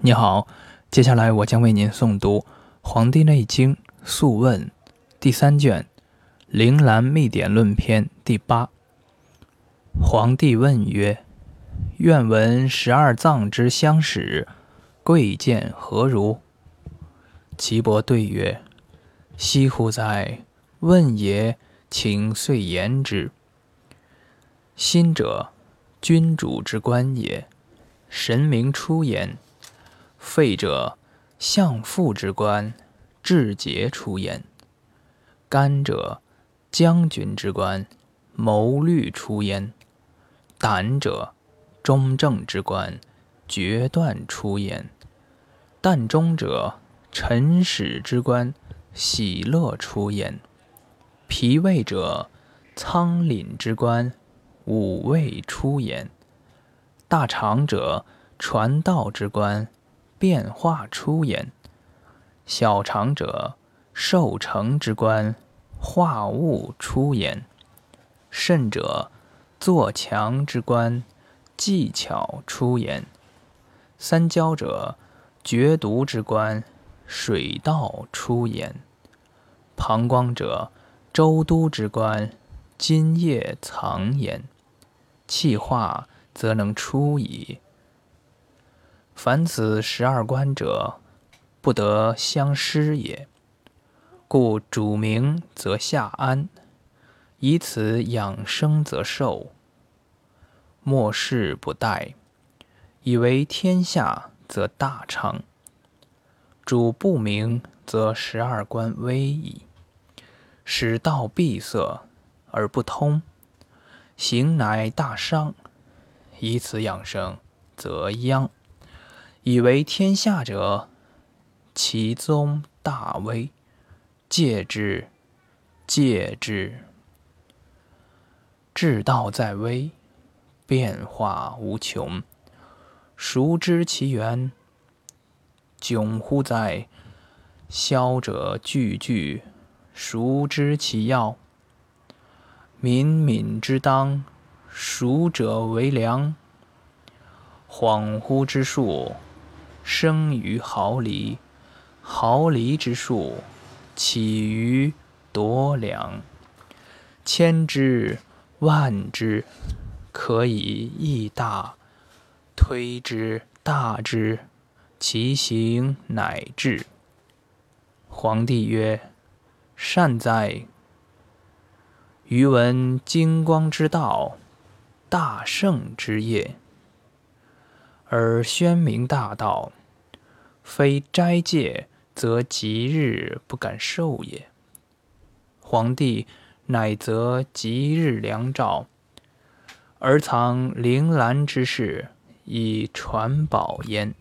你好，接下来我将为您诵读《黄帝内经·素问》第三卷《灵兰秘典论篇》第八。皇帝问曰：“愿闻十二脏之相使，贵贱何如？”岐伯对曰：“惜乎哉！问也，请遂言之。心者，君主之官也，神明出焉。”肺者，相父之官，志节出焉；肝者，将军之官，谋虑出焉；胆者，中正之官，决断出焉；膻中者，臣使之官，喜乐出焉；脾胃者，仓廪之官，五味出焉；大肠者，传道之官。变化出焉，小肠者受成之官，化物出焉；肾者作强之官，技巧出焉；三焦者决毒之官，水道出焉；膀胱者周都之官，津液藏焉。气化则能出矣。凡此十二关者，不得相失也。故主明则下安，以此养生则寿。末世不殆，以为天下则大昌。主不明，则十二关危矣。使道闭塞而不通，行乃大伤。以此养生，则殃。以为天下者，其宗大威，戒之，戒之。治道在微，变化无穷。孰知其源？窘乎哉！消者句句，孰知其要？敏敏之当，孰者为良？恍惚之术。生于毫厘，毫厘之数，起于夺两。千之万之，可以益大；推之大之，其行乃至。皇帝曰：“善哉！余闻金光之道，大圣之业。”而宣明大道，非斋戒，则吉日不敢受也。皇帝乃则吉日良兆，而藏铃兰之事，以传宝焉。